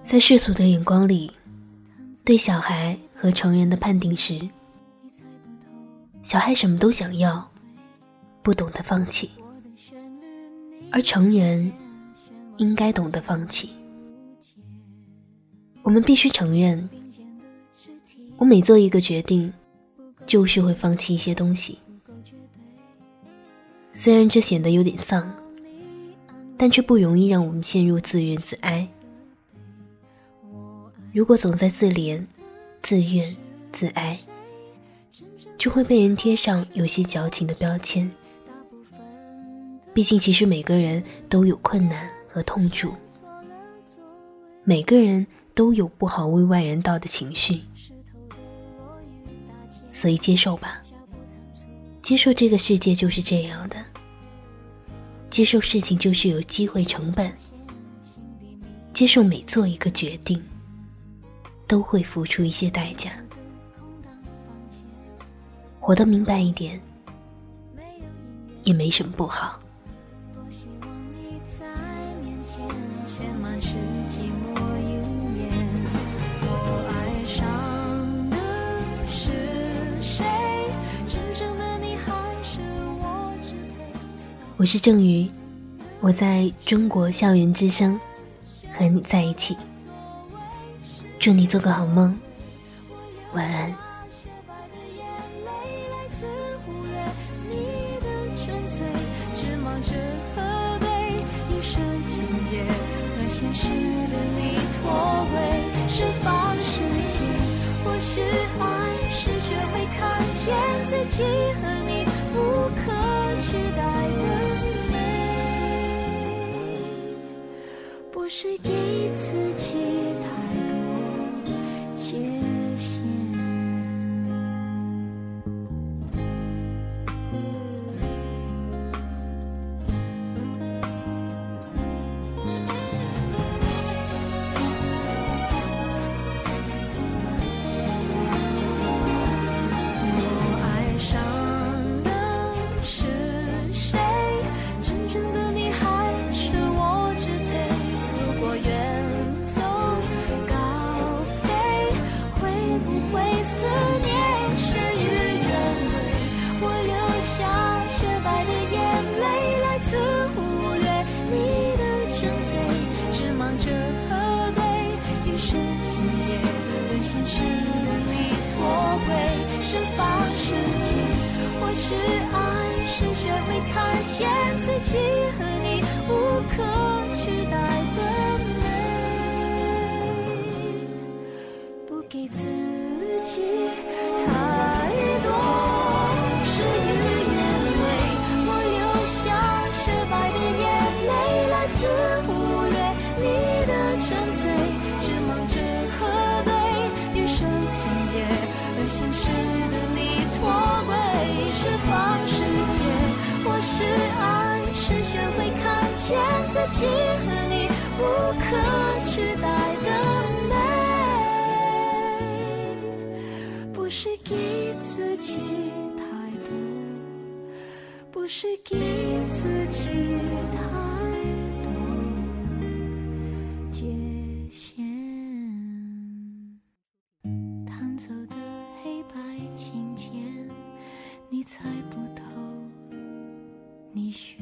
在世俗的眼光里，对小孩和成人的判定是：小孩什么都想要，不懂得放弃；而成人应该懂得放弃。我们必须承认，我每做一个决定，就是会放弃一些东西。虽然这显得有点丧，但却不容易让我们陷入自怨自哀。如果总在自怜、自怨、自哀，就会被人贴上有些矫情的标签。毕竟，其实每个人都有困难和痛楚，每个人都有不好为外人道的情绪，所以接受吧，接受这个世界就是这样的，接受事情就是有机会成本，接受每做一个决定。都会付出一些代价，活得明白一点，也没什么不好多希望你在面前全是寂寞。我是郑宇，我在中国校园之声和你在一起。祝你做个好梦，晚安。现实的你脱轨，是方式间。或许爱是学会看见自己很不是给自己太多。是等你脱轨，释放自己。或许爱，是学会看见自己和你无可取代的美，不给自己现实的你脱轨。是放世界，或是爱，是学会看见自己和你无可取代的美，不是给自己太多，不是给自己太白琴键。你猜不透，你学。